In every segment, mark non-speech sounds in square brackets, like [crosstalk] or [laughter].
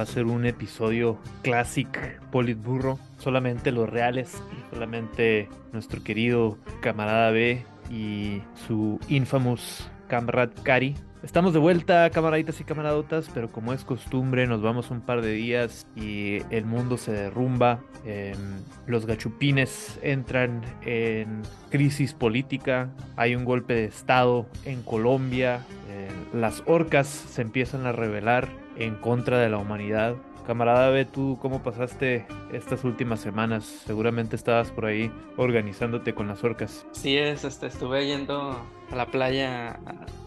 Va a ser un episodio classic Politburro. Solamente los reales, solamente nuestro querido camarada B y su infamous camarad Cari. Estamos de vuelta, camaraditas y camaradotas, pero como es costumbre, nos vamos un par de días y el mundo se derrumba. em, los gachupines entran en crisis política. Hay un golpe de estado en Colombia. eh, las orcas se empiezan a rebelar en contra de la humanidad. Camarada B, ¿tú cómo pasaste estas últimas semanas? Seguramente estabas por ahí organizándote con las orcas. Sí, es, este, estuve yendo a la playa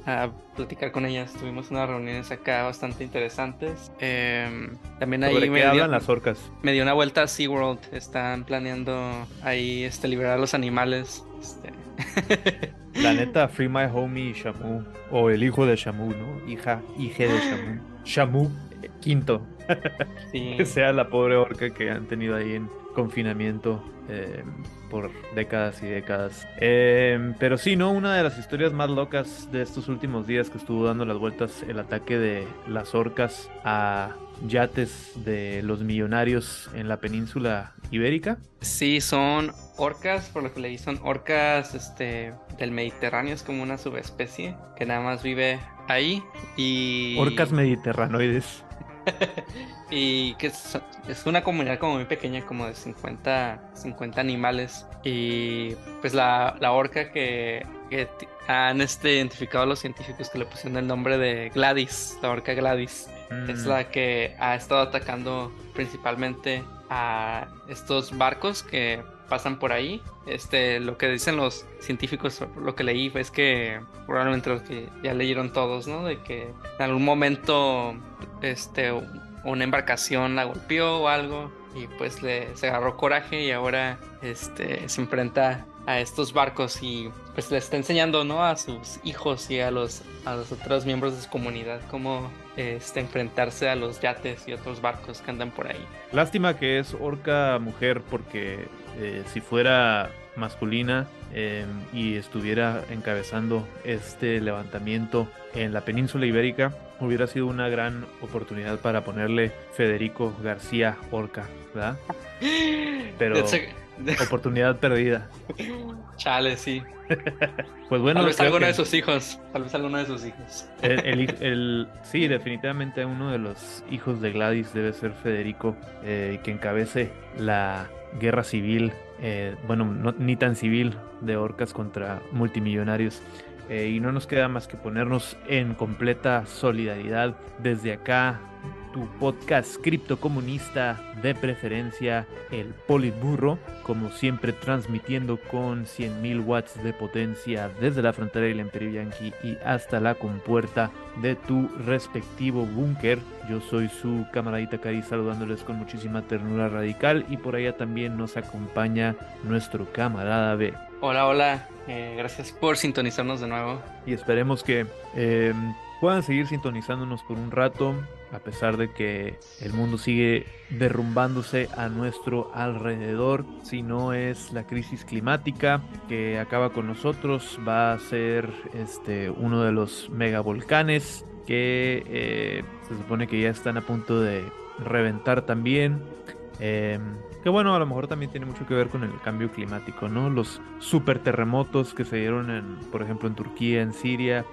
a, a platicar con ellas. Tuvimos unas reuniones acá bastante interesantes. Em, también ahí ¿Sobre me dio, las orcas? me dio una vuelta a SeaWorld. Están planeando ahí este, liberar a los animales. Este... [laughs] La neta, Free My Homie Shamu. O el hijo de Shamu, ¿no? Hija, hija de Shamu. [gasps] Shamu, quinto. [laughs] sí. Que sea la pobre orca que han tenido ahí en confinamiento eh, por décadas y décadas. Eh, pero sí, ¿no? Una de las historias más locas de estos últimos días que estuvo dando las vueltas el ataque de las orcas a yates de los millonarios en la península ibérica. Sí, son orcas, por lo que leí, son orcas este, del Mediterráneo, es como una subespecie que nada más vive ahí y... Orcas mediterranoides. [laughs] y que es, es una comunidad como muy pequeña, como de 50, 50 animales. Y pues la, la orca que, han este, identificado los científicos que le pusieron el nombre de Gladys, la orca Gladys. Es Mm. la que ha estado atacando principalmente a estos barcos que pasan por ahí. Este, lo que dicen los científicos, lo que leí es que probablemente lo que ya leyeron todos, ¿no? De que en algún momento, este, una embarcación la golpeó o algo y pues le se agarró coraje y ahora, este, se enfrenta a estos barcos y pues le está enseñando, ¿no? A sus hijos y a los a los otros miembros de su comunidad cómo este, enfrentarse a los yates y otros barcos que andan por ahí. Lástima que es orca mujer porque eh, si fuera masculina eh, y estuviera encabezando este levantamiento en la península ibérica, hubiera sido una gran oportunidad para ponerle Federico García Orca, ¿verdad? [gasps] Pero [laughs] oportunidad perdida. Chale, sí. [laughs] Pues bueno, tal vez alguno que de sus hijos. Tal vez alguno de sus hijos. el, el hij- [laughs] el- sí, definitivamente uno de los hijos de Gladys debe ser Federico, eh, que encabece la guerra civil, eh, bueno, no- ni tan civil, de orcas contra multimillonarios. Eh, y no nos queda más que ponernos en completa solidaridad desde acá, tu podcast criptocomunista de preferencia, el Politburro, como siempre transmitiendo con 100.000 watts de potencia desde la frontera del Imperio Yankee y hasta la compuerta de tu respectivo búnker. Yo soy su camaradita Cari saludándoles con muchísima ternura radical y por allá también nos acompaña nuestro camarada B. Hola, hola. eh, gracias por sintonizarnos de nuevo. y esperemos que eh, puedan seguir sintonizándonos por un rato, a pesar de que el mundo sigue derrumbándose a nuestro alrededor. Si no es la crisis climática que acaba con nosotros, va a ser este uno de los megavolcanes que eh, se supone que ya están a punto de reventar también. Eh, que bueno, a lo mejor también tiene mucho que ver con el cambio climático, ¿no? Los super terremotos que se dieron, en, por ejemplo, en Turquía, en Siria,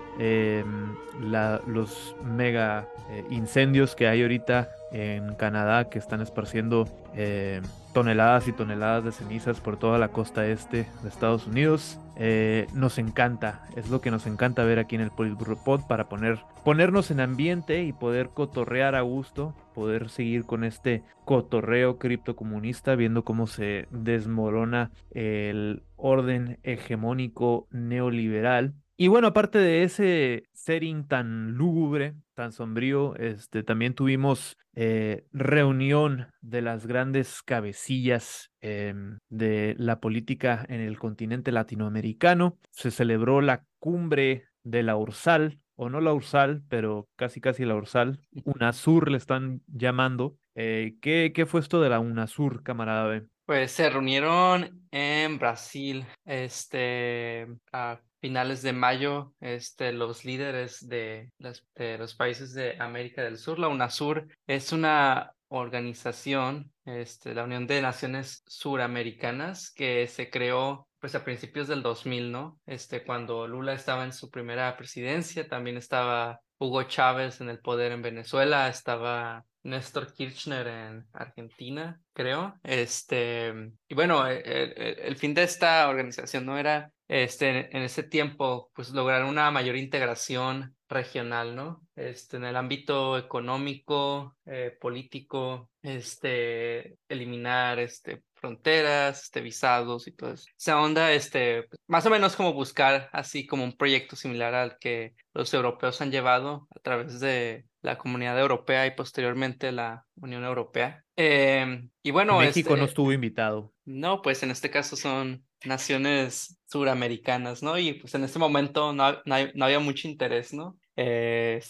la- los mega eh, incendios que hay ahorita en Canadá que están esparciendo eh, toneladas y toneladas de cenizas por toda la costa este de Estados Unidos. Eh, nos encanta, es lo que nos encanta ver aquí en el Politburro Pod para poner, ponernos en ambiente y poder cotorrear a gusto, poder seguir con este cotorreo criptocomunista, viendo cómo se desmorona el orden hegemónico neoliberal. Y bueno, aparte de ese setting tan lúgubre, tan sombrío, este, también tuvimos eh, reunión de las grandes cabecillas em, de la política en el continente latinoamericano. Se celebró la cumbre de la Ursal o no la Ursal, pero casi casi la Ursal. [laughs] UNASUR le están llamando. Eh, ¿qué, ¿Qué fue esto de la UNASUR, camarada B? Pues se reunieron en Brasil, este, a finales de mayo, este, los líderes de, de los países de América del Sur. La UNASUR es una organización, este, la Unión de Naciones Suramericanas, que se creó pues a principios del 2000, ¿no? Este, cuando Lula estaba en su primera presidencia, también estaba Hugo Chávez en el poder en Venezuela, estaba Néstor Kirchner en Argentina, creo. Este, y bueno, el, el, fin de esta organización no era este, en ese tiempo, pues lograr una mayor integración regional, ¿no? Este, en el ámbito económico, eh, político, este, eliminar este, fronteras, este, visados y todo eso. Esa onda, este, más o menos como buscar así como un proyecto similar al que los europeos han llevado a través de la comunidad europea y posteriormente la Unión Europea. Em, y bueno, México no este estuvo invitado. No, pues en este caso son naciones suramericanas, ¿no? Y pues en este momento no, no, había mucho interés, ¿no? Eh,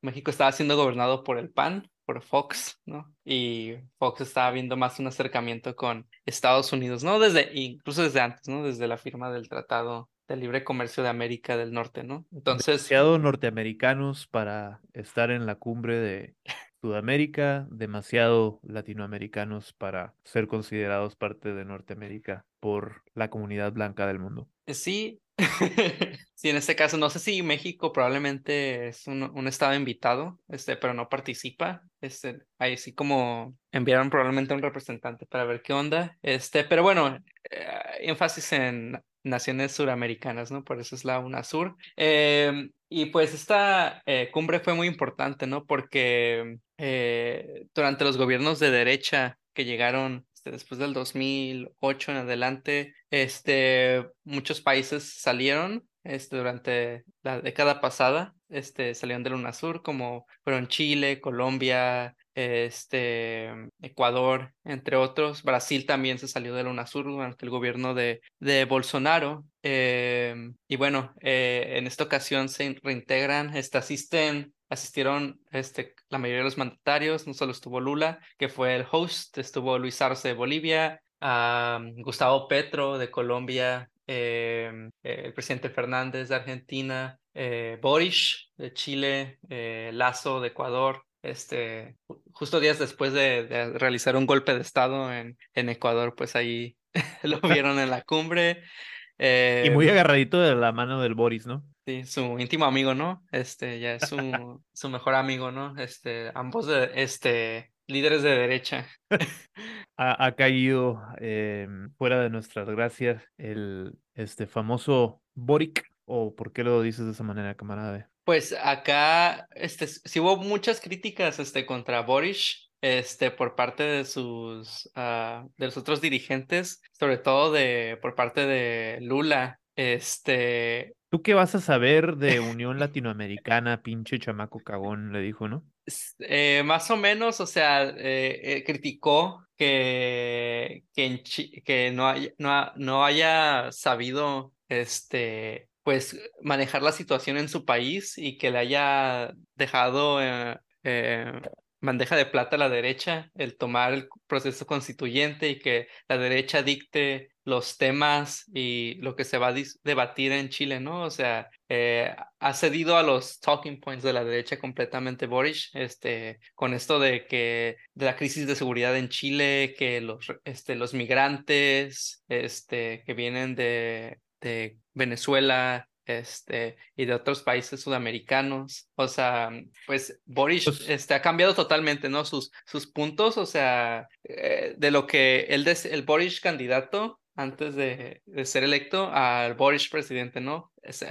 México estaba siendo gobernado por el PAN, por Fox, ¿no? Y Fox estaba viendo más un acercamiento con Estados Unidos, ¿no? Desde, incluso desde antes, ¿no? Desde la firma del Tratado de Libre Comercio de América del Norte, ¿no? Entonces... Demasiado norteamericanos para estar en la cumbre de Sudamérica, demasiado latinoamericanos para ser considerados parte de Norteamérica por la comunidad blanca del mundo. Eh, sí, [laughs] sí, en este caso, no sé si México probablemente es un, estado invitado, este, pero no participa. Este, ahí sí como enviaron probablemente un representante para ver qué onda. Este, pero bueno, eh, énfasis en naciones suramericanas, ¿no? Por eso es la UNASUR. Eh, y pues esta eh, cumbre fue muy importante, ¿no? Porque eh, durante los gobiernos de derecha que llegaron este, después del 2008 en adelante, este, muchos países salieron este, durante la década pasada, este, salieron del UNASUR, como fueron Chile, Colombia, este, Ecuador, entre otros. Brasil también se salió del UNASUR durante el gobierno de, de Bolsonaro. Em, y bueno, eh, en esta ocasión se reintegran, asisten, asistieron este, la mayoría de los mandatarios, no solo estuvo Lula, que fue el host, estuvo Luis Arce de Bolivia, Gustavo Petro de Colombia, em, el presidente Fernández de Argentina, eh, Boris de Chile, eh, Lazo de Ecuador, este, justo días después de, realizar un golpe de Estado en, en Ecuador, pues ahí [laughs] lo [laughs] vieron en la cumbre. y muy em, agarradito de la mano del Boris, ¿no? Sí, su íntimo amigo, ¿no? Este, ya es su, [laughs] su mejor amigo, ¿no? Este, ambos de, este, líderes de derecha. [laughs] ha, ha, caído em, fuera de nuestras gracias el este famoso Boric, o por qué lo dices de esa manera, camarada. Pues acá, este, sí hubo muchas críticas, este, contra Boris, este, por parte de sus, ah, de los otros dirigentes, sobre todo de, por parte de Lula, este... ¿Tú qué vas a saber de [laughs] Unión Latinoamericana, pinche chamaco cagón? Le dijo, ¿no? Eh, más o menos, o sea, eh, eh, criticó que, que, que no, no, no haya sabido, este, pues manejar la situación en su país y que le haya dejado eh, eh, bandeja de plata a la derecha el tomar el proceso constituyente y que la derecha dicte los temas y lo que se va a debatir en Chile, ¿no? O sea, eh, ha cedido a los talking points de la derecha completamente Boris, este, con esto de que de la crisis de seguridad en Chile, que los, este, los migrantes, este, que vienen de, de Venezuela, este, y de otros países sudamericanos. O sea, pues Boris pues este, ha cambiado totalmente, ¿no? Sus, sus puntos, o sea, eh, de lo que él, el Boris candidato antes de, de, ser electo al Boris presidente, ¿no? Se,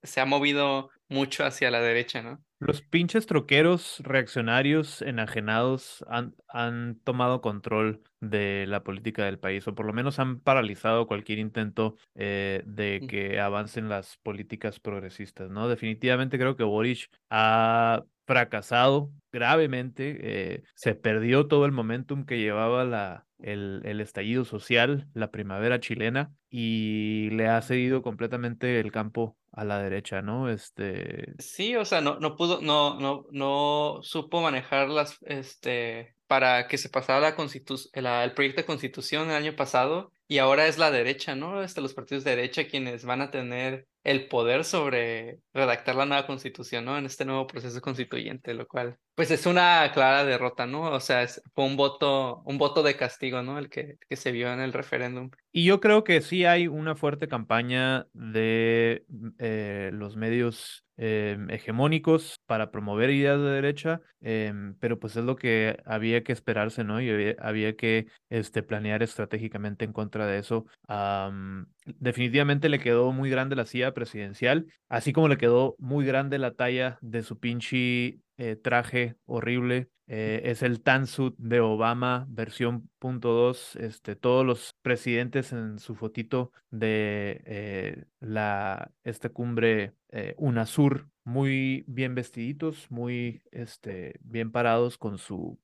se ha movido mucho hacia la derecha, ¿no? Los pinches troqueros reaccionarios enajenados han, han, tomado control de la política del país, o por lo menos han paralizado cualquier intento eh, de que avancen las políticas progresistas, ¿no? Definitivamente creo que Boris ha fracasado gravemente, eh, se perdió todo el momentum que llevaba la, el, el estallido social, la primavera chilena, y le ha cedido completamente el campo a la derecha, ¿no? Este. Sí, o sea, no, no pudo, no, no, no supo manejar las, este, para que se pasara la el proyecto de constitución el año pasado y ahora es la derecha, ¿no? Este, los partidos de derecha quienes van a tener el poder sobre redactar la nueva constitución, ¿no? En este nuevo proceso constituyente, lo cual, pues es una clara derrota, ¿no? O sea, fue un voto, un voto de castigo, ¿no? El que, que se vio en el referéndum. Y yo creo que sí hay una fuerte campaña de eh, los medios em, hegemónicos para promover ideas de derecha, em, pero pues es lo que había que esperarse, ¿no? Y había, que este, planear estratégicamente en contra de eso. definitivamente le quedó muy grande la silla presidencial, así como le quedó muy grande la talla de su pinche eh, traje horrible. Eh, es el Tansuit de Obama, versión punto dos. Este, todos los presidentes en su fotito de eh, la, esta cumbre UNASUR, muy bien vestiditos, muy este, bien parados con su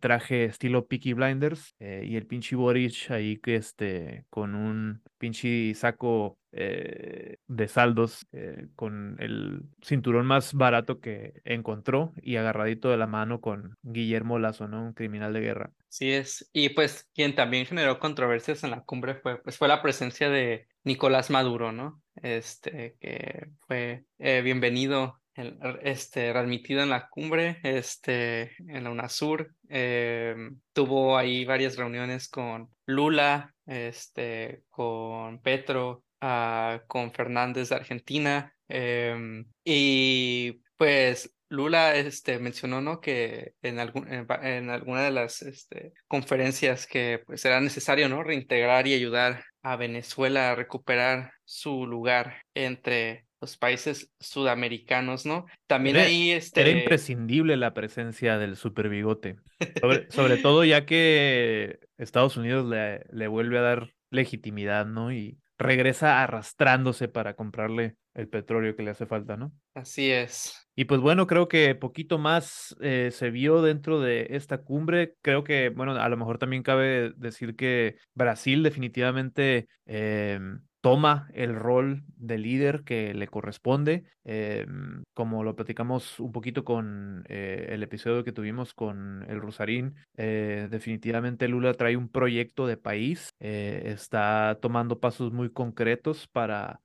traje estilo Peaky Blinders y el pinche Boric ahí que este, con un pinche saco eh, de saldos eh, con el cinturón más barato que encontró y agarradito de la mano con Guillermo Lazo, ¿no? Un criminal de guerra. Sí es. Y pues quien también generó controversias en la cumbre fue, pues, fue la presencia de Nicolás Maduro, ¿no? Este, que fue eh, bienvenido este, readmitido en la cumbre, este, en la UNASUR. tuvo ahí varias reuniones con Lula, este, con Petro, con Fernández de Argentina. Em, y pues Lula este, mencionó ¿no? que en, algún, en, alguna de las este, conferencias que pues, era necesario ¿no? reintegrar y ayudar a Venezuela a recuperar su lugar entre los países sudamericanos, ¿no? También ahí este... Era imprescindible la presencia del super bigote, sobre, sobre todo ya que Estados Unidos le, le vuelve a dar legitimidad, ¿no? Y regresa arrastrándose para comprarle el petróleo que le hace falta, ¿no? Así es. Y pues bueno, creo que poquito más eh, se vio dentro de esta cumbre. Creo que, bueno, a lo mejor también cabe decir que Brasil definitivamente em, toma el rol de líder que le corresponde, em, como lo platicamos un poquito con eh, el episodio que tuvimos con el Rosarín, eh, definitivamente Lula trae un proyecto de país, eh, está tomando pasos muy concretos para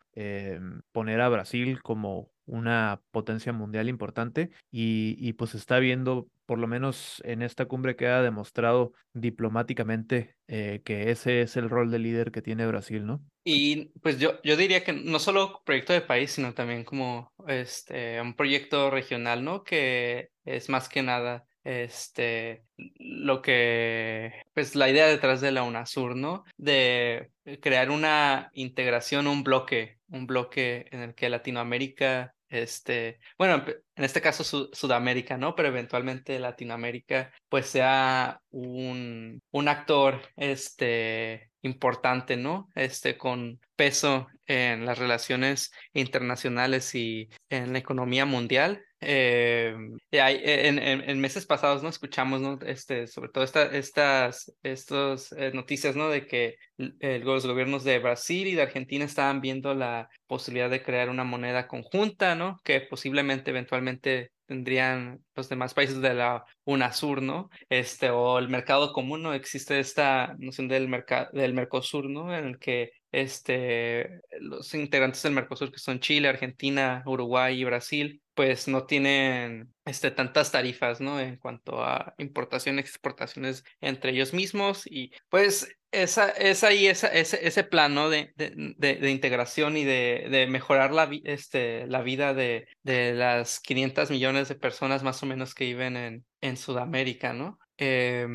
poner a Brasil como una potencia mundial importante y, y, pues está viendo, por lo menos en esta cumbre queda demostrado diplomáticamente que ese es el rol de líder que tiene Brasil, ¿no? Y pues yo, yo diría que no solo proyecto de país, sino también como este, un proyecto regional, ¿no? Que es más que nada este, lo que, pues la idea detrás de la UNASUR, ¿no? De crear una integración, un bloque, un bloque en el que Latinoamérica, este, bueno, en este caso Sudamérica, ¿no? Pero eventualmente Latinoamérica, pues sea un, un actor, este, importante, ¿no? Este, con peso en las relaciones internacionales y en la economía mundial. Eh, en, en, meses pasados, ¿no? Escuchamos, ¿no? Este, sobre todo esta, estas estos, eh, noticias, ¿no? De que los gobiernos de Brasil y de Argentina estaban viendo la posibilidad de crear una moneda conjunta, ¿no? Que posiblemente eventualmente tendrían los demás países de la UNASUR, ¿no? Este, o el mercado común, ¿no? Existe esta noción del, mercado del Mercosur, ¿no? En el que este, los integrantes del Mercosur, que son Chile, Argentina, Uruguay y Brasil, pues no tienen este, tantas tarifas, ¿no? En cuanto a importaciones, exportaciones entre ellos mismos y pues esa, es ahí esa, ese, ese plan, ¿no? De, de, de, integración y de, de mejorar la, este, la vida de, de las 500 millones de personas más o menos que viven en, en Sudamérica, ¿no? Eh,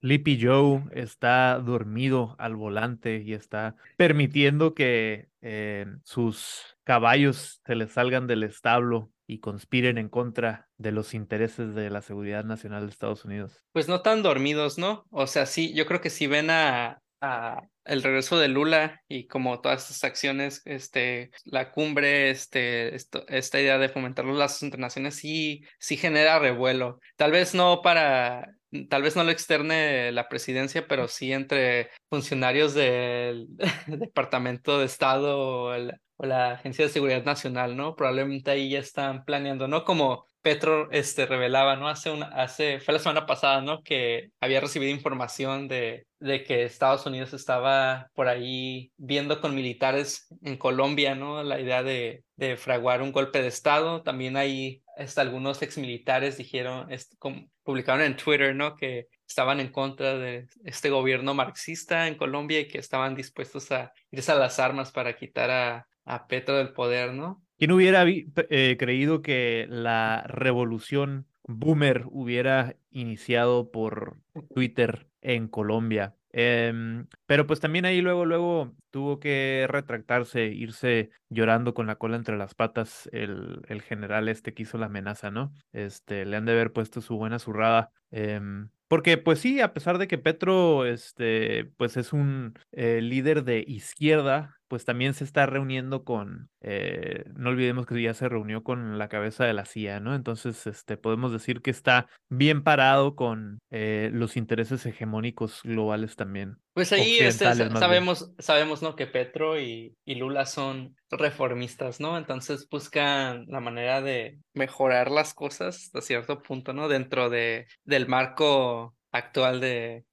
Lippy Joe está dormido al volante y está permitiendo que eh, sus caballos se le salgan del establo y conspiren en contra de los intereses de la seguridad nacional de Estados Unidos. Pues no tan dormidos, ¿no? O sea, sí, yo creo que si ven a, el regreso de Lula y como todas estas acciones, este, la cumbre, este, esta idea de fomentar los lazos entre naciones sí, sí genera revuelo. Tal vez no para tal vez no lo externe la presidencia, pero sí entre funcionarios del [laughs] Departamento de Estado o, o la Agencia de Seguridad Nacional, ¿no? Probablemente ahí ya están planeando, ¿no? Como Petro este, revelaba, ¿no? Hace una, hace, fue la semana pasada, ¿no? Que había recibido información de, de que Estados Unidos estaba por ahí viendo con militares en Colombia, ¿no? La idea de, de fraguar un golpe de Estado. También hay este, algunos exmilitares dijeron, este, publicaron en Twitter, ¿no? Que estaban en contra de este gobierno marxista en Colombia y que estaban dispuestos a irse a las armas para quitar a, a Petro del poder, ¿no? ¿Quién hubiera eh, creído que la revolución boomer hubiera iniciado por Twitter en Colombia? Em, pero pues también ahí luego, luego tuvo que retractarse, irse llorando con la cola entre las patas el, el general este que hizo la amenaza, ¿no? Este, le han de haber puesto su buena zurrada. Em, porque pues sí, a pesar de que Petro este, pues es un eh, líder de izquierda, pues también se está reuniendo con, eh, no olvidemos que ya se reunió con la cabeza de la CIA, ¿no? Entonces, este, podemos decir que está bien parado con eh, los intereses hegemónicos globales también. Pues ahí este, sabemos, sabemos, ¿no? Que Petro y, y Lula son reformistas, ¿no? Entonces buscan la manera de mejorar las cosas hasta cierto punto, ¿no? Dentro de, del marco actual de,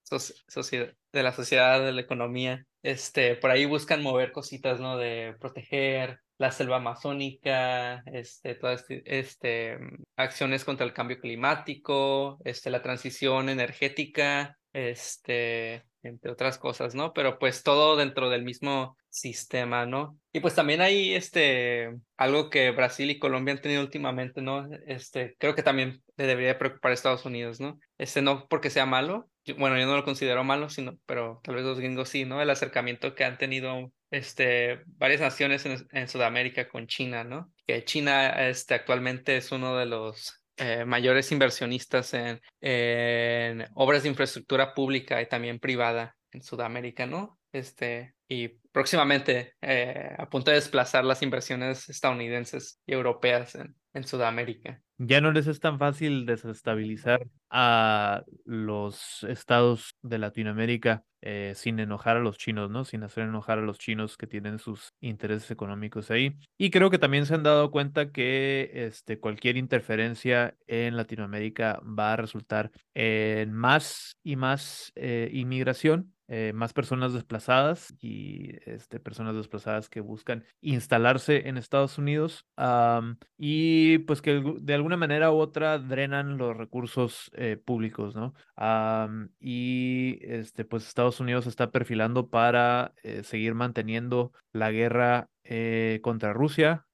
de la sociedad, de la economía este, por ahí buscan mover cositas, ¿no? De proteger la selva amazónica, este, todas este, acciones contra el cambio climático, este, la transición energética, este, entre otras cosas, ¿no? Pero pues todo dentro del mismo sistema, ¿no? Y pues también hay este algo que Brasil y Colombia han tenido últimamente, ¿no? Este, creo que también le debería preocupar a Estados Unidos, ¿no? Este no porque sea malo, bueno, yo no lo considero malo, sino, pero tal vez los gringos sí, ¿no? El acercamiento que han tenido este, varias naciones en, en Sudamérica con China, ¿no? Que China este, actualmente es uno de los eh, mayores inversionistas en, en, obras de infraestructura pública y también privada en Sudamérica, ¿no? Este, y próximamente eh, a punto de desplazar las inversiones estadounidenses y europeas en, Sudamérica ya no les es tan fácil desestabilizar a los estados de Latinoamérica eh, sin enojar a los chinos, ¿no? Sin hacer enojar a los chinos que tienen sus intereses económicos ahí. Y creo que también se han dado cuenta que este, cualquier interferencia en Latinoamérica va a resultar en más y más eh, inmigración eh, más personas desplazadas y este, personas desplazadas que buscan instalarse en Estados Unidos y pues que de alguna manera u otra drenan los recursos eh, públicos, ¿no? y este, pues Estados Unidos está perfilando para eh, seguir manteniendo la guerra contra Rusia,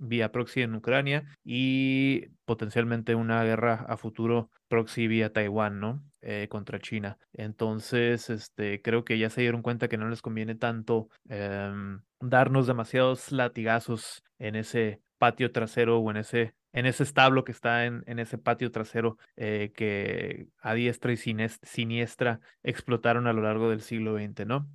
vía proxy en Ucrania y potencialmente una guerra a futuro proxy vía Taiwán, ¿no? Eh, contra China. Entonces, este, creo que ya se dieron cuenta que no les conviene tanto em, darnos demasiados latigazos en ese patio trasero o en ese en ese establo que está en, en ese patio trasero eh, que a diestra y siniestra explotaron a lo largo del siglo XX, ¿no?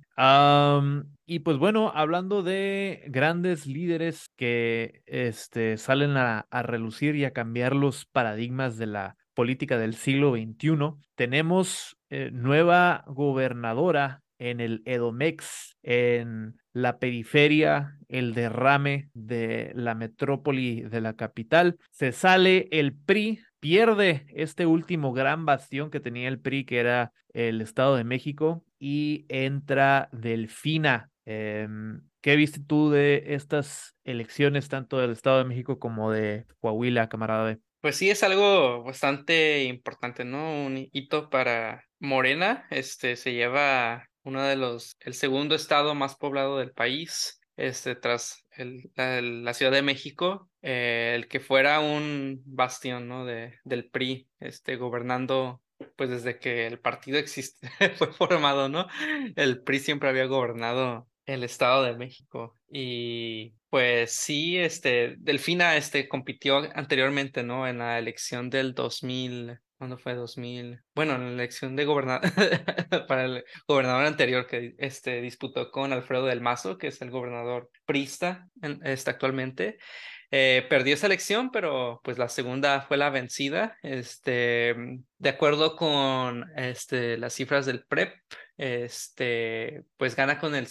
y pues bueno, hablando de grandes líderes que este, salen a, a relucir y a cambiar los paradigmas de la política del siglo XXI, tenemos eh, nueva gobernadora en el Edomex, en la periferia, el derrame de la metrópoli de la capital. Se sale el PRI, pierde este último gran bastión que tenía el PRI, que era el Estado de México, y entra Delfina. Em, ¿Qué viste tú de estas elecciones, tanto del Estado de México como de Coahuila, camarada? Pues sí, es algo bastante importante, ¿no? Un hito para Morena. Este se lleva uno de los, el segundo estado más poblado del país, este, tras el, la, Ciudad de México, eh, el que fuera un bastión, ¿no? De, del PRI, este, gobernando, pues desde que el partido existe, [laughs] fue formado, ¿no? El PRI siempre había gobernado el Estado de México. Y pues sí, este, Delfina, este, compitió anteriormente, ¿no? En la elección del 2000, ¿Cuándo fue 2000? Bueno, en la elección de gobernador [laughs] para el gobernador anterior que este disputó con Alfredo del Mazo, que es el gobernador prista este, actualmente. eh, perdió esa elección, pero pues la segunda fue la vencida. Este, de acuerdo con este, las cifras del PREP, este, pues gana con el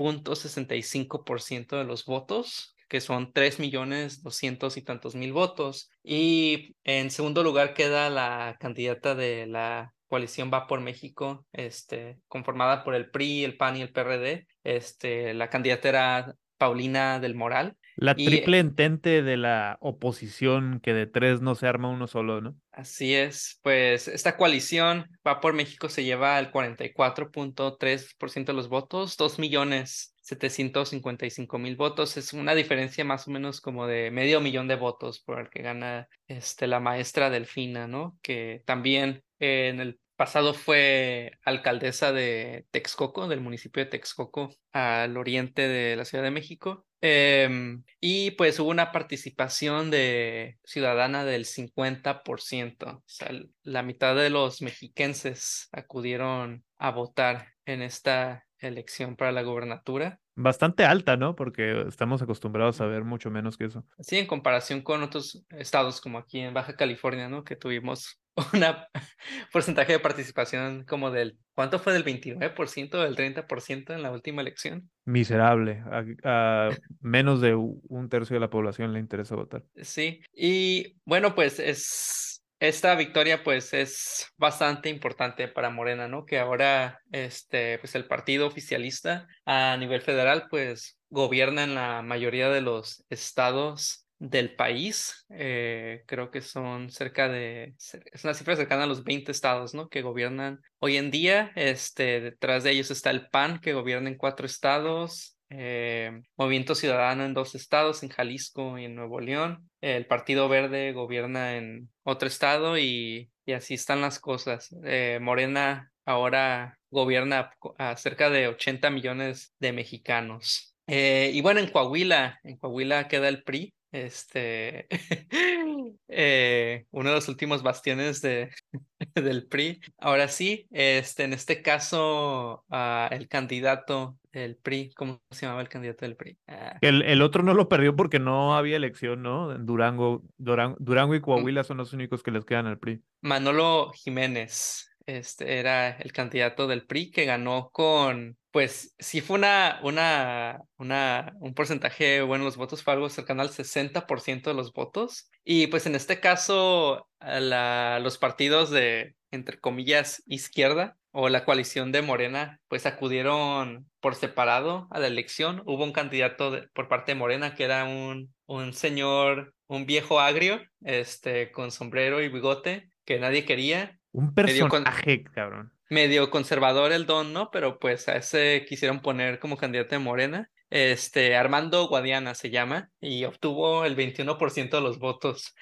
52.65% de los votos que son 3 millones doscientos y tantos mil votos. Y en segundo lugar queda la candidata de la coalición Va por México, este, conformada por el PRI, el PAN y el PRD. Este, la candidata era Paulina del Moral. La triple entente de la oposición que de tres no se arma uno solo, ¿no? Así es, pues esta coalición Va por México se lleva el 44.3% de los votos, 2 millones 755 mil votos. Es una diferencia más o menos como de medio millón de votos por el que gana este, la maestra Delfina, ¿no? Que también en el pasado fue alcaldesa de Texcoco, del municipio de Texcoco, al oriente de la Ciudad de México. Em, y pues hubo una participación de ciudadana del 50%. O sea, la mitad de los mexiquenses acudieron a votar en esta elección para la gobernatura. Bastante alta, ¿no? Porque estamos acostumbrados a ver mucho menos que eso. Sí, en comparación con otros estados como aquí en Baja California, ¿no? Que tuvimos una [laughs] porcentaje de participación como del, ¿cuánto fue? ¿Del 29%, del 30% en la última elección? Miserable. A, menos de un tercio de la población le interesa votar. Sí, y bueno, pues es esta victoria pues es bastante importante para Morena, ¿no? Que ahora este pues el partido oficialista a nivel federal pues gobierna en la mayoría de los estados del país. Eh, creo que son cerca de, es una cifra cercana a los 20 estados, ¿no? Que gobiernan hoy en día. Este, detrás de ellos está el PAN, que gobierna en cuatro estados. Eh, Movimiento Ciudadano en dos estados, en Jalisco y en Nuevo León. El Partido Verde gobierna en otro estado y, y así están las cosas. Eh, Morena ahora gobierna a cerca de 80 millones de mexicanos. Y bueno, en Coahuila, en Coahuila queda el PRI, este, [laughs] uno de los últimos bastiones de, [laughs] del PRI. Ahora sí, este, en este caso, uh, el candidato del PRI, ¿cómo se llamaba el candidato del PRI? Uh, el, el, otro no lo perdió porque no había elección, ¿no? Durango, Durango, Durango y Coahuila son los únicos que les quedan al PRI. Manolo Jiménez. Este era el candidato del PRI que ganó con, pues sí fue una, una, una, un porcentaje bueno, los votos fue algo cercano al 60% de los votos. Y pues en este caso, la, los partidos de, entre comillas, izquierda o la coalición de Morena, pues acudieron por separado a la elección. Hubo un candidato por parte de Morena que era un, un señor, un viejo agrio, este, con sombrero y bigote, que nadie quería un personaje, cabrón. Medio conservador el don, ¿no? Pero pues a ese quisieron poner como candidato de Morena. Este, Armando Guadiana se llama y obtuvo el 21% de los votos.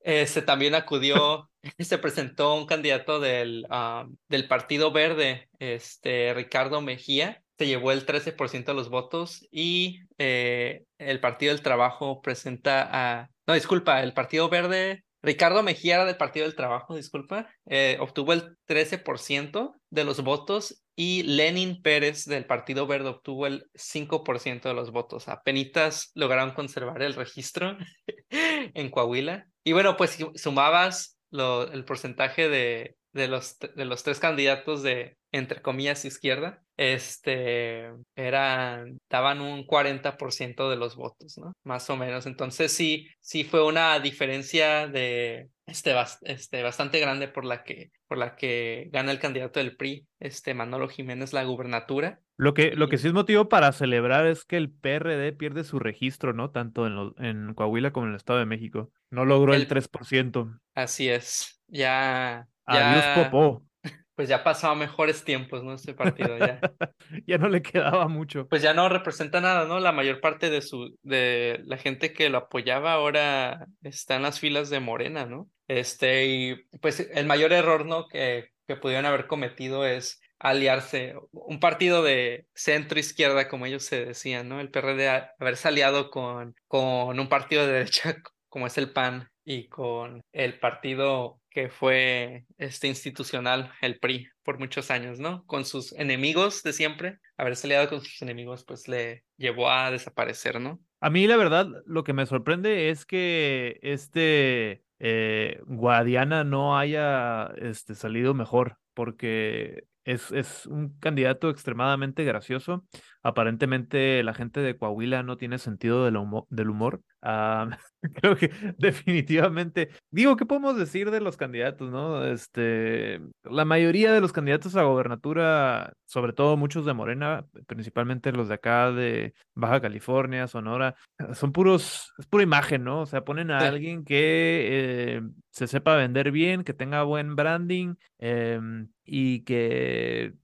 Este también acudió, se presentó un candidato del, ah, del Partido Verde, este, Ricardo Mejía, se llevó el 13% de los votos y eh, el Partido del Trabajo presenta a, no, disculpa, el Partido Verde Ricardo Mejía del Partido del Trabajo, disculpa, eh, obtuvo el 13% de los votos y Lenin Pérez del Partido Verde obtuvo el 5% de los votos. Apenitas lograron conservar el registro [laughs] en Coahuila. Y bueno, pues si sumabas el porcentaje de, de, los, de los tres candidatos de, entre comillas, izquierda, este, eran, daban un 40% de los votos, ¿no? Más o menos. Entonces sí, sí fue una diferencia de, este, este, bastante grande por la que, por la que gana el candidato del PRI, este Manolo Jiménez, la gubernatura. Lo que, lo que sí es motivo para celebrar es que el PRD pierde su registro, ¿no? Tanto en, en Coahuila como en el Estado de México. No logró el, el 3%. Así es. Ya. Adiós, ya... Popó [laughs] pues ya pasaba mejores tiempos, ¿no? Este partido ya. [laughs] ya no le quedaba mucho. Pues ya no representa nada, ¿no? La mayor parte de su, de la gente que lo apoyaba ahora está en las filas de Morena, ¿no? Este, y pues el mayor error, ¿no? Que, que pudieron haber cometido es aliarse, un partido de centro izquierda, como ellos se decían, ¿no? El PRD haberse aliado con, con un partido de derecha [laughs] como es el PAN y con el partido que fue este institucional, el PRI, por muchos años, ¿no? Con sus enemigos de siempre, haberse aliado con sus enemigos, pues le llevó a desaparecer, ¿no? A mí la verdad lo que me sorprende es que este eh, Guadiana no haya este, salido mejor, porque es, es un candidato extremadamente gracioso. Aparentemente la gente de Coahuila no tiene sentido del humor. Del humor. Ah, [laughs] creo que [laughs] definitivamente, digo, ¿qué podemos decir de los candidatos, no? Este, la mayoría de los candidatos a gobernatura, sobre todo muchos de Morena, principalmente los de acá de Baja California, Sonora, son puros, es pura imagen, ¿no? O sea, ponen a Sí. alguien que eh, se sepa vender bien, que tenga buen branding em, y que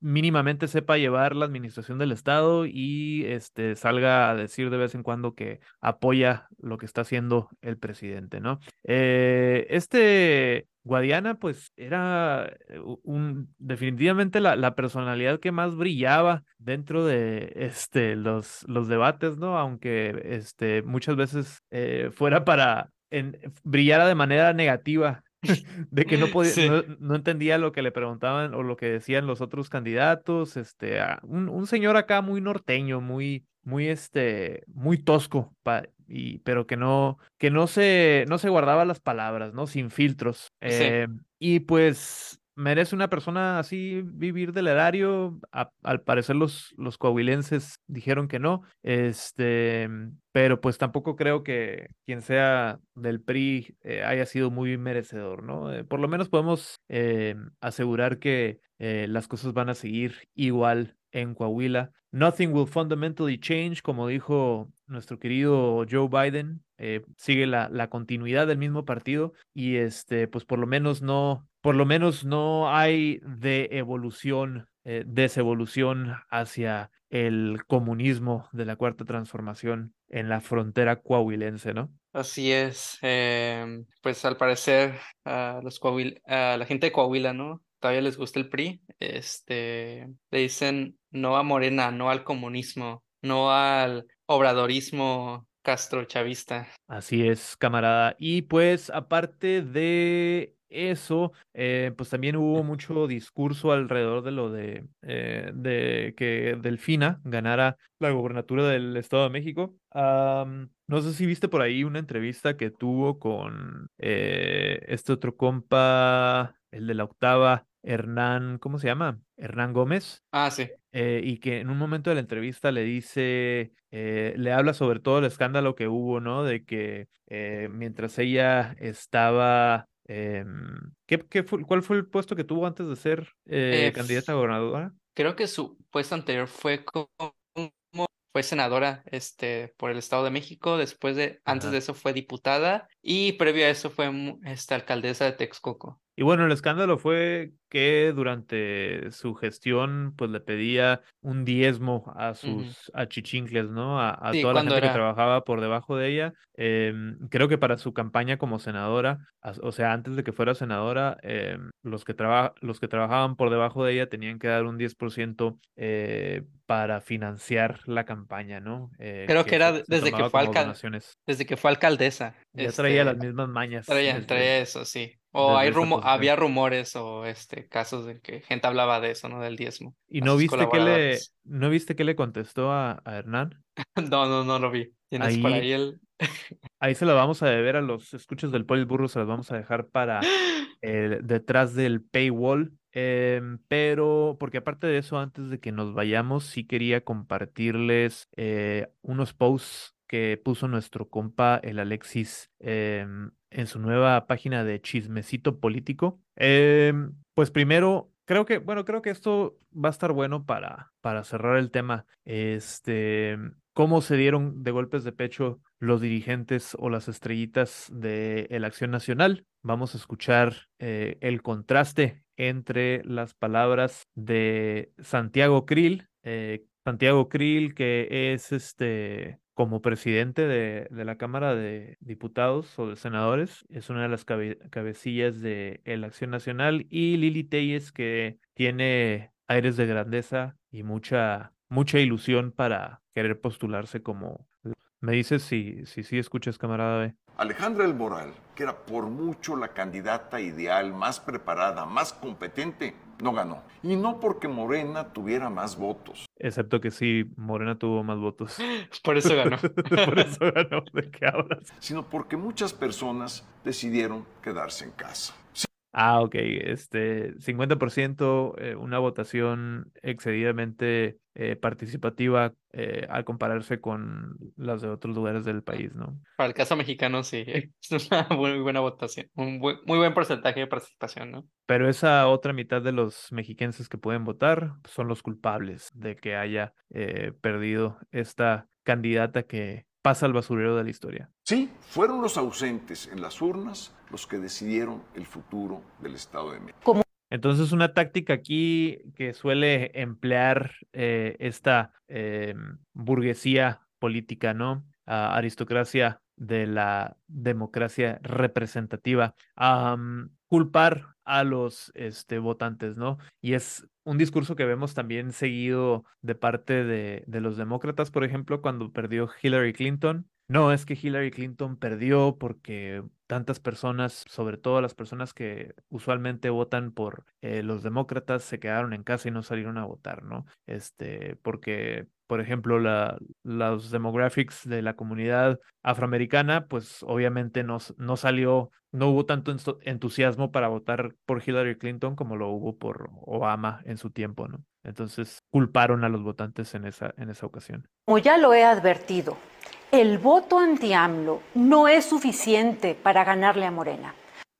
mínimamente sepa llevar la administración del Estado y este, salga a decir de vez en cuando que apoya lo que está haciendo el presidente, ¿no? Eh, este Guadiana, pues era eh, un, definitivamente la, la, personalidad que más brillaba dentro de este, los, los debates, ¿no? Aunque este, muchas veces eh, fuera para en, brillara de manera negativa de que no [laughs] podía, Sí. no, no, entendía lo que le preguntaban o lo que decían los otros candidatos, este, un, un señor acá muy norteño, muy, muy, este, muy tosco, pa, y, pero que no, que no se, no se guardaba las palabras, ¿no? Sin filtros. Eh, Sí. y pues merece una persona así vivir del erario. Al parecer los, los coahuilenses dijeron que no. Este, pero pues tampoco creo que quien sea del PRI eh, haya sido muy merecedor, ¿no? Eh, por lo menos podemos eh, asegurar que las cosas van a seguir igual en Coahuila. Nothing will fundamentally change, como dijo nuestro querido Joe Biden. Eh, sigue la, la, continuidad del mismo partido y este, pues por lo menos no, por lo menos no hay de evolución, eh, desevolución hacia el comunismo de la cuarta transformación en la frontera coahuilense, ¿no? Así es. Eh, pues al parecer a los la gente de Coahuila, ¿no? Todavía les gusta el PRI. Este, le dicen no a Morena, no al comunismo, no al obradorismo castrochavista. Así es, camarada. Y pues aparte de eso, eh, pues también hubo mucho discurso alrededor de lo de, eh, de que Delfina ganara la gobernatura del Estado de México. Um, no sé si viste por ahí una entrevista que tuvo con eh, este otro compa, el de la octava, Hernán, ¿cómo se llama? Hernán Gómez. Ah, sí. Eh, y que en un momento de la entrevista le dice, eh, le habla sobre todo el escándalo que hubo, ¿no? De que eh, mientras ella estaba, em, ¿qué, qué fue, ¿cuál fue el puesto que tuvo antes de ser candidata a gobernadora? Creo que su puesto anterior fue como fue senadora este por el Estado de México, después de antes de eso fue diputada y previo a eso fue esta alcaldesa de Texcoco. Y bueno, el escándalo fue que durante su gestión, pues le pedía un diezmo a sus uh -huh. achichincles, ¿no? A, a sí, toda la gente era? que trabajaba por debajo de ella. Eh, creo que para su campaña como senadora, o sea, antes de que fuera senadora, eh, los, que los que trabajaban por debajo de ella tenían que dar un 10% eh, para financiar la campaña, ¿no? Eh, creo que, que era desde que fue donaciones. desde que fue alcaldesa. Ya este, traía las mismas mañas. Traía, traía eso, sí. O hay rumo, había rumores o este casos de que gente hablaba de eso, ¿no? Del diezmo. ¿Y no viste que le no viste que le contestó a, a Hernán? [laughs] no, no, no lo vi. Tienes ahí, por ahí el. [laughs] ahí se la vamos a deber a los escuchos del Poli Burro, se las vamos a dejar para [gasps] eh, detrás del paywall. Eh, pero, porque aparte de eso, antes de que nos vayamos, sí quería compartirles eh, unos posts que puso nuestro compa el Alexis eh, en su nueva página de chismecito político. Eh, pues primero, creo que, bueno, creo que esto va a estar bueno para, para cerrar el tema. Este, cómo se dieron de golpes de pecho los dirigentes o las estrellitas de la Acción Nacional. Vamos a escuchar eh, el contraste entre las palabras de Santiago Krill, eh, Santiago Krill, que es este como presidente de, la Cámara de Diputados o de Senadores, es una de las cabe cabecillas de la Acción Nacional, y Lili Telles, que tiene aires de grandeza y mucha, mucha ilusión para querer postularse como... Me dices si, si, si escuchas, camarada B. Alejandra El Moral, que era por mucho la candidata ideal, más preparada, más competente, no ganó. Y no porque Morena tuviera más votos. Excepto que sí, Morena tuvo más votos. [laughs] Por eso ganó. [laughs] Por eso ganó. ¿De qué hablas? Sino porque muchas personas decidieron quedarse en casa. Ah, ok. Este, 50%, eh, una votación excedidamente eh, participativa eh, al compararse con las de otros lugares del país, ¿no? Para el caso mexicano, sí, [laughs] es una muy buena votación, un muy buen porcentaje de participación, ¿no? Pero esa otra mitad de los mexiquenses que pueden votar son los culpables de que haya perdido esta candidata que pasa al basurero de la historia. Sí, fueron los ausentes en las urnas los que decidieron el futuro del Estado de México. Entonces, una táctica aquí que suele emplear eh, esta eh, burguesía política, ¿no? aristocracia de la democracia representativa, culpar a los este, votantes, ¿no? Y es un discurso que vemos también seguido de parte de, de los demócratas, por ejemplo, cuando perdió Hillary Clinton. No, es que Hillary Clinton perdió porque tantas personas, sobre todo las personas que usualmente votan por eh, los demócratas, se quedaron en casa y no salieron a votar, ¿no? Este, porque, por ejemplo, la, los demographics de la comunidad afroamericana, pues obviamente no, no salió, no hubo tanto entusiasmo para votar por Hillary Clinton como lo hubo por Obama en su tiempo, ¿no? Entonces culparon a los votantes en esa, en esa ocasión. Como ya lo he advertido, el voto anti-AMLO no es suficiente para ganarle a Morena.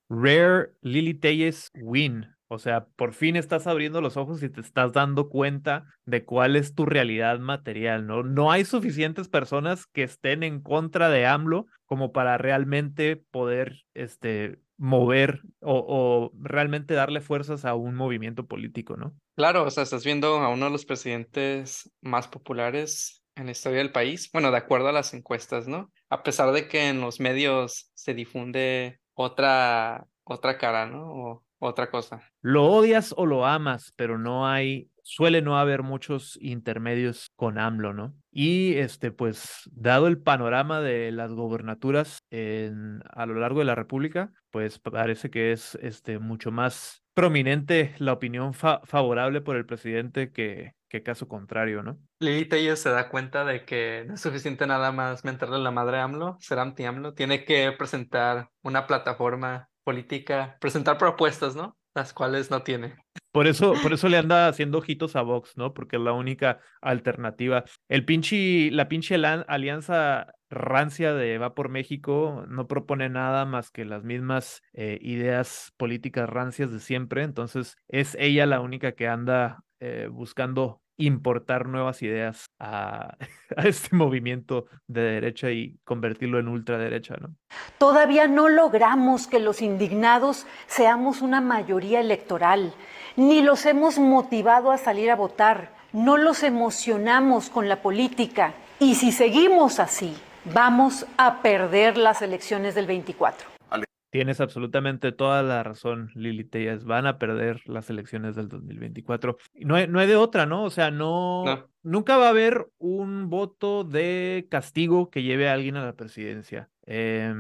Rare Lily Telles win. O sea, por fin estás abriendo los ojos y te estás dando cuenta de cuál es tu realidad material, ¿no? No hay suficientes personas que estén en contra de AMLO como para realmente poder este, mover o, realmente darle fuerzas a un movimiento político, ¿no? Claro, o sea, estás viendo a uno de los presidentes más populares en la historia del país, bueno, de acuerdo a las encuestas, ¿no? A pesar de que en los medios se difunde otra, otra cara, ¿no? Otra cosa. Lo odias o lo amas, pero no hay, suele no haber muchos intermedios con AMLO, ¿no? Y este, pues, dado el panorama de las gobernaturas en, a lo largo de la República, pues parece que es este, mucho más prominente la opinión favorable por el presidente que, que caso contrario, ¿no? Lili Tello se da cuenta de que no es suficiente nada más mentarle la madre a AMLO, ser anti-AMLO, tiene que presentar una plataforma política, presentar propuestas, ¿no? Las cuales no tiene. Por eso, por eso le [laughs] anda haciendo ojitos a Vox, ¿no? Porque es la única alternativa. El pinche, la pinche alianza rancia de Va por México no propone nada más que las mismas eh, ideas políticas rancias de siempre. Entonces, es ella la única que anda eh, buscando importar nuevas ideas [laughs] a, este movimiento de derecha y convertirlo en ultraderecha, ¿no? Todavía no logramos que los indignados seamos una mayoría electoral, ni los hemos motivado a salir a votar, no los emocionamos con la política y si seguimos así, vamos a perder las elecciones del 24. Tienes absolutamente toda la razón, Lili Tellas. Van a perder las elecciones del 2024. No hay, no hay de otra, ¿no? O sea, no, nunca va a haber un voto de castigo que lleve a alguien a la presidencia. Eh,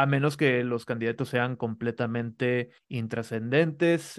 a menos que los candidatos sean completamente intrascendentes,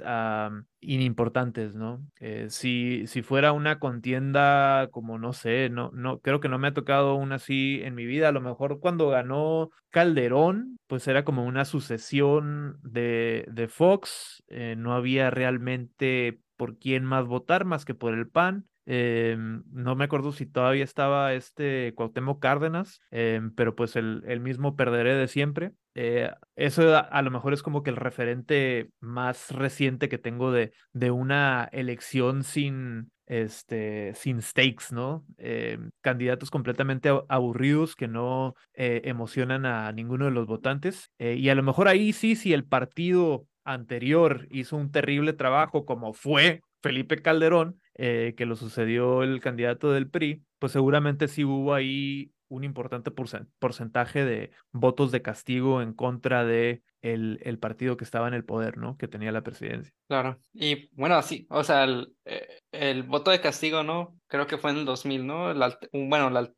inimportantes, ¿no? Eh, si, si fuera una contienda como, no sé, no, no, creo que no me ha tocado una así en mi vida, a lo mejor cuando ganó Calderón, pues era como una sucesión de, de Fox, eh, no había realmente por quién más votar más que por el PAN. Em, no me acuerdo si todavía estaba este Cuauhtémoc Cárdenas, em, pero pues el, el, mismo perderé de siempre. Eh, eso a, lo mejor es como que el referente más reciente que tengo de, de una elección sin, este, sin stakes, ¿no? Em, candidatos completamente aburridos que no eh, emocionan a ninguno de los votantes. Eh, y a lo mejor ahí sí, si el partido anterior hizo un terrible trabajo como fue Felipe Calderón, eh, que lo sucedió el candidato del PRI, pues seguramente sí hubo ahí un importante porcentaje de votos de castigo en contra de el, el, partido que estaba en el poder, ¿no? Que tenía la presidencia. Claro, y bueno, sí, o sea, el, eh, el voto de castigo, ¿no? Creo que fue en el 2000, ¿no? La, bueno, la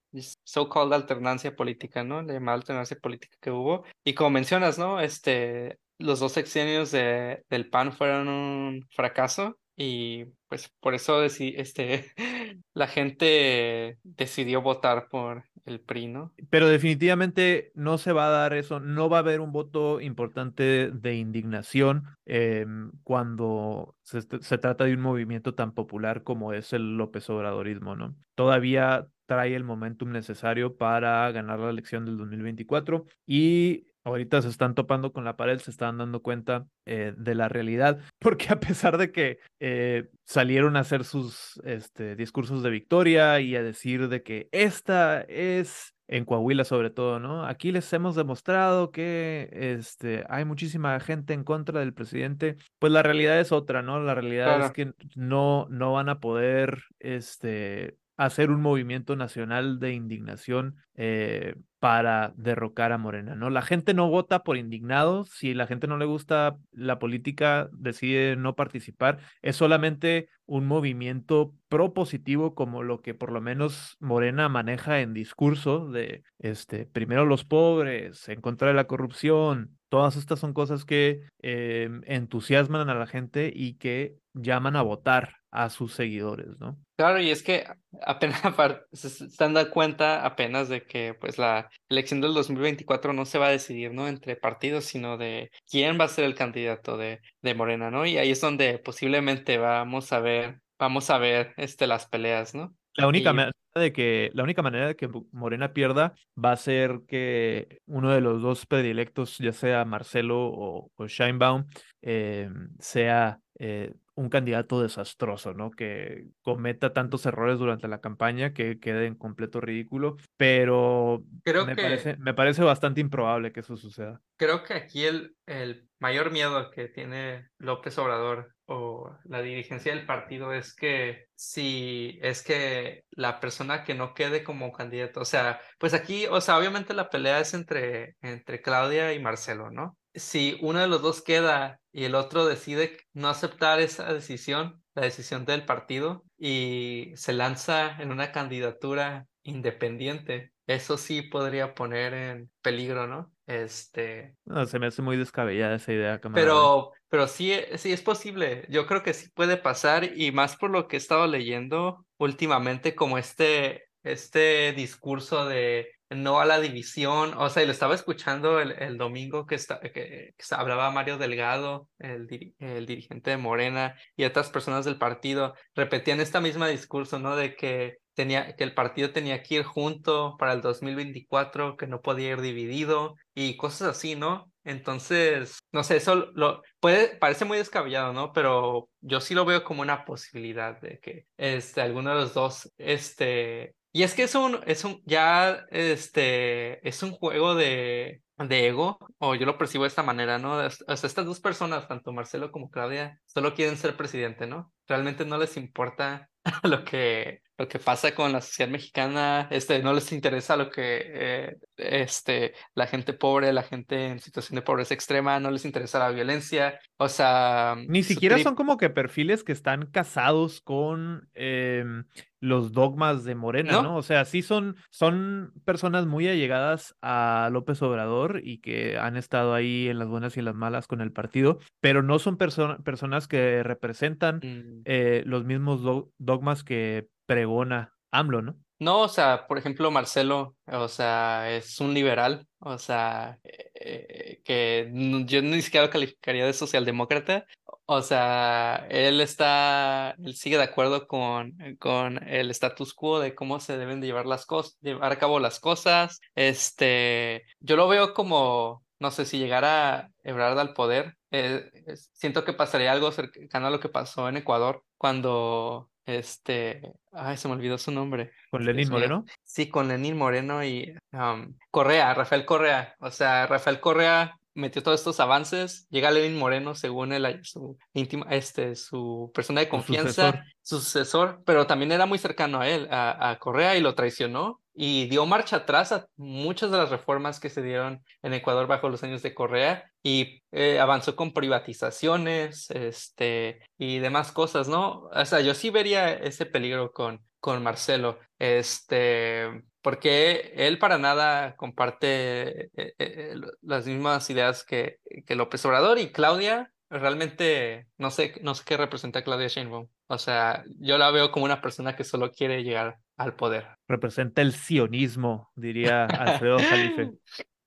so-called alternancia política, ¿no? La llamada alternancia política que hubo. Y como mencionas, ¿no? Este, los dos sexenios de, del PAN fueron un fracaso y pues por eso este, [laughs] la gente decidió votar por el PRI, ¿no? Pero definitivamente no se va a dar eso, no va a haber un voto importante de indignación em, cuando se, se, trata de un movimiento tan popular como es el López Obradorismo, ¿no? Todavía trae el momentum necesario para ganar la elección del 2024 y ahorita se están topando con la pared, se están dando cuenta eh, de la realidad, [laughs] porque a pesar de que eh, salieron a hacer sus este, discursos de victoria y a decir de que esta es en Coahuila sobre todo, ¿no? Aquí les hemos demostrado que este, hay muchísima gente en contra del presidente. Pues la realidad es otra, ¿no? La realidad es que no, no van a poder este, hacer un movimiento nacional de indignación eh, para derrocar a Morena, ¿no? La gente no vota por indignados, si la gente no le gusta la política, decide no participar, es solamente un movimiento propositivo como lo que por lo menos Morena maneja en discurso de, este, primero los pobres, en contra de la corrupción, todas estas son cosas que em, entusiasman a la gente y que llaman a votar a sus seguidores, ¿no? Claro, y es que apenas [laughs] se están dando cuenta apenas de que pues la elección del 2024 no se va a decidir, ¿no? Entre partidos, sino de quién va a ser el candidato de, de Morena, ¿no? Y ahí es donde posiblemente vamos a ver, vamos a ver este, las peleas, ¿no? La única manera de que, la única manera de que Morena pierda va a ser que uno de los dos predilectos, ya sea Marcelo o, o Scheinbaum, eh, sea eh, un candidato desastroso, ¿no? Que cometa tantos errores durante la campaña que quede en completo ridículo, pero creo me, que, parece, me parece bastante improbable que eso suceda. Creo que aquí el, el mayor miedo que tiene López Obrador o la dirigencia del partido es que si es que la persona que no quede como candidato, o sea, pues aquí, o sea, obviamente la pelea es entre, entre Claudia y Marcelo, ¿no? Si uno de los dos queda y el otro decide no aceptar esa decisión, la decisión del partido, y se lanza en una candidatura independiente, eso sí podría poner en peligro, ¿no? Este. No, se me hace muy descabellada esa idea, camarada. Pero, pero sí, sí es posible. Yo creo que sí puede pasar, y más por lo que he estado leyendo últimamente, como este, este discurso de no a la división, o sea, lo estaba escuchando el, el domingo que, está, que, hablaba Mario Delgado, el, el, dirigente de Morena, y otras personas del partido, repetían esta misma discurso, ¿no? De que tenía, que el partido tenía que ir junto para el 2024, que no podía ir dividido, y cosas así, ¿no? Entonces, no sé, eso lo puede, parece muy descabellado, ¿no? Pero yo sí lo veo como una posibilidad de que este, alguno de los dos, este, y es que es un, es un, ya, este, es un juego de, de ego, o yo lo percibo de esta manera, ¿no? O sea, estas dos personas, tanto Marcelo como Claudia, solo quieren ser presidente, ¿no? Realmente no les importa [laughs] lo que, lo que pasa con la sociedad mexicana, este, no les interesa lo que eh, este, la gente pobre, la gente en situación de pobreza extrema, no les interesa la violencia, o sea... Ni siquiera son como que perfiles que están casados con em, los dogmas de Morena, ¿No? O sea, sí son, son personas muy allegadas a López Obrador y que han estado ahí en las buenas y en las malas con el partido, pero no son personas que representan mm. eh, los mismos dogmas que pregona AMLO, ¿no? No, o sea, por ejemplo, Marcelo, o sea, es un liberal, o sea, eh, eh, que yo ni siquiera lo calificaría de socialdemócrata, o sea, él está, él sigue de acuerdo con, con el status quo de cómo se deben de llevar las cosas, llevar a cabo las cosas, este, yo lo veo como, no sé, si llegara Ebrard al poder, eh, siento que pasaría algo cercano a lo que pasó en Ecuador cuando este, ay, se me olvidó su nombre. ¿Con Lenín Moreno? Sí, con Lenín Moreno y Correa, Rafael Correa. O sea, Rafael Correa metió todos estos avances, llega Lenin Moreno, según él, su íntima, este, su persona de confianza, su sucesor, pero también era muy cercano a él, a, a Correa, y lo traicionó y dio marcha atrás a muchas de las reformas que se dieron en Ecuador bajo los años de Correa y eh, avanzó con privatizaciones este, y demás cosas, ¿no? O sea, yo sí vería ese peligro con, con Marcelo, este, porque él para nada comparte eh, eh, las mismas ideas que, que López Obrador y Claudia realmente no sé, no sé qué representa Claudia Sheinbaum. O sea, yo la veo como una persona que solo quiere llegar al poder. Representa el sionismo, diría [laughs] Alfredo Jalife.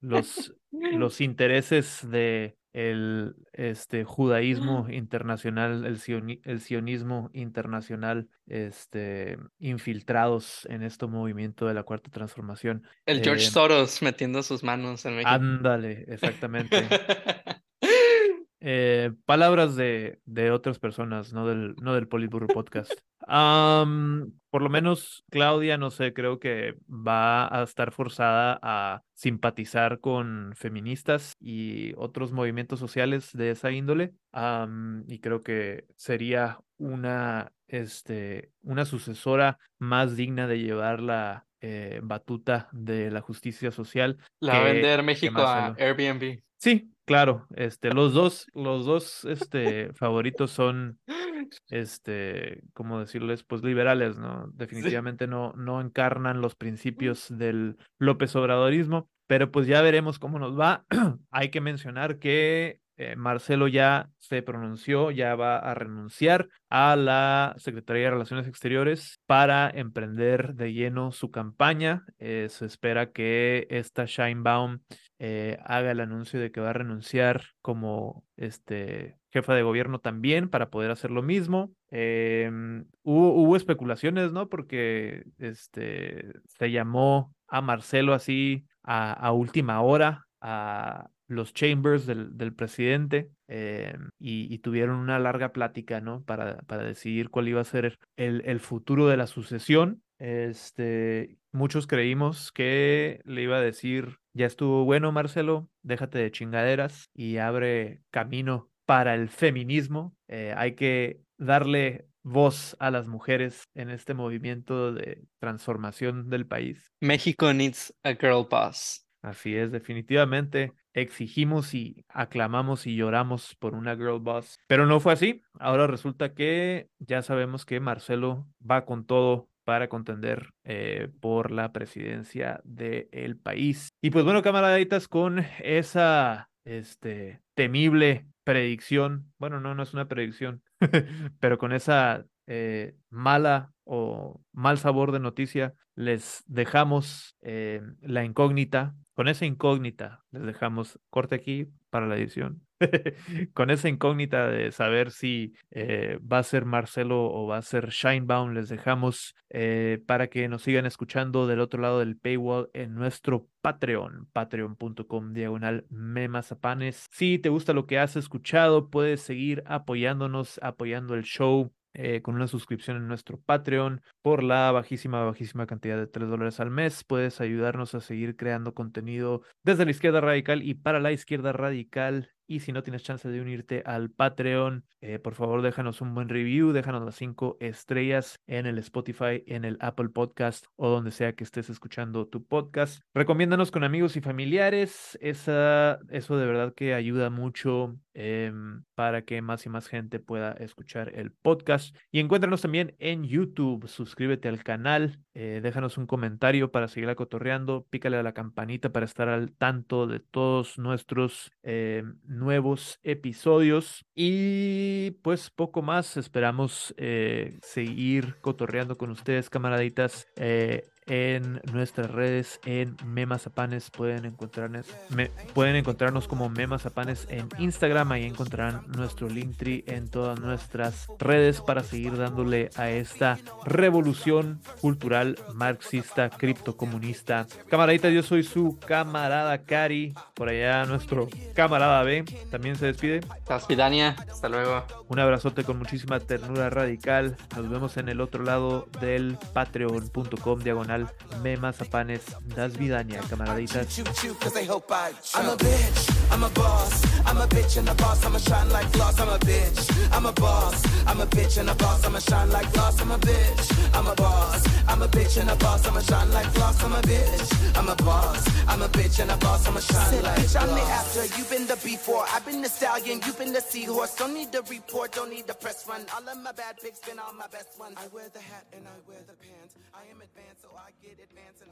Los, los intereses de el este, judaísmo internacional, el, el sionismo internacional, este, infiltrados en este movimiento de la cuarta transformación. El George eh, Soros metiendo sus manos en México. Ándale, exactamente. [laughs] Eh, palabras de, de, otras personas, no del, no del Politburo Podcast. Por lo menos Claudia, no sé, creo que va a estar forzada a simpatizar con feministas y otros movimientos sociales de esa índole. y creo que sería una, este, una sucesora más digna de llevar la eh, batuta de la justicia social. La va a vender México a Airbnb. Sí, claro, este, los dos, los dos, este, favoritos son, este, ¿cómo decirles? Pues liberales, ¿no? Definitivamente no, no encarnan los principios del López Obradorismo, pero pues ya veremos cómo nos va. [clears throat] Hay que mencionar que eh, Marcelo ya se pronunció, ya va a renunciar a la Secretaría de Relaciones Exteriores para emprender de lleno su campaña. Eh, se espera que esta Shinebaum eh, haga el anuncio de que va a renunciar como este, jefa de gobierno también para poder hacer lo mismo. Em, hubo, especulaciones, ¿no? Porque este, se llamó a Marcelo así a, a última hora a los chambers del, presidente eh, y, tuvieron una larga plática, ¿no? Para, para decidir cuál iba a ser el, el futuro de la sucesión. Este, muchos creímos que le iba a decir, ya estuvo bueno, Marcelo, déjate de chingaderas y abre camino para el feminismo. Eh, hay que darle voz a las mujeres en este movimiento de transformación del país. México needs a girl boss. Así es, definitivamente exigimos y aclamamos y lloramos por una girl boss, pero no fue así. Ahora resulta que ya sabemos que Marcelo va con todo para contender eh, por la presidencia del país. Y pues bueno, camaraditas, con esa este, temible predicción, bueno, no, no es una predicción, [laughs] pero con esa eh, mala o mal sabor de noticia, les dejamos eh, la incógnita. Con esa incógnita les dejamos corte aquí para la edición. [laughs] Con esa incógnita de saber si eh, va a ser Marcelo o va a ser Shinebound, les dejamos para que nos sigan escuchando del otro lado del paywall en nuestro Patreon, patreon.com diagonal memazapanes. Si te gusta lo que has escuchado, puedes seguir apoyándonos, apoyando el show eh, con una suscripción en nuestro Patreon por la bajísima, bajísima cantidad de 3 dólares al mes. Puedes ayudarnos a seguir creando contenido desde la izquierda radical y para la izquierda radical y si no tienes chance de unirte al Patreon, eh, por favor déjanos un buen review, déjanos las cinco estrellas en el Spotify, en el Apple Podcast o donde sea que estés escuchando tu podcast. Recomiéndanos con amigos y familiares. Esa, eso de verdad que ayuda mucho em, para que más y más gente pueda escuchar el podcast. Y encuéntranos también en YouTube. Suscríbete al canal, eh, déjanos un comentario para seguir cotorreando, pícale a la campanita para estar al tanto de todos nuestros em, nuevos episodios y pues poco más. Esperamos eh, seguir cotorreando con ustedes, camaraditas. Eh, en nuestras redes en Memazapanes. Pueden, encontrarnos, pueden encontrarnos como Memazapanes en Instagram. Ahí encontrarán nuestro Linktree en todas nuestras redes para seguir dándole a esta revolución cultural marxista, criptocomunista. Camaradita, yo soy su camarada Cari. Por allá nuestro camarada B también se despide. Caspidania, hasta luego. Un abrazote con muchísima ternura radical. Nos vemos en el otro lado del patreon.com diagonal canal Memazapanes das Vidaña, camaraditas. I'm a boss. I'm a bitch and a boss. I'ma shine like gloss. I'm a bitch. I'm a boss. I'm a bitch and a boss. I'ma shine like gloss. I'm a bitch. I'm a boss. I'm a bitch and a boss. I'ma shine like gloss. I'm a bitch. I'm a boss. I'm a bitch and a boss. I'ma shine Said, like bitch. I'm the after. You've been the before. I've been the stallion. You've been the seahorse. Don't need the report. Don't need the press run. All of my bad pics been all my best ones. I wear the hat and I wear the pants. I am advanced, so I get advanced and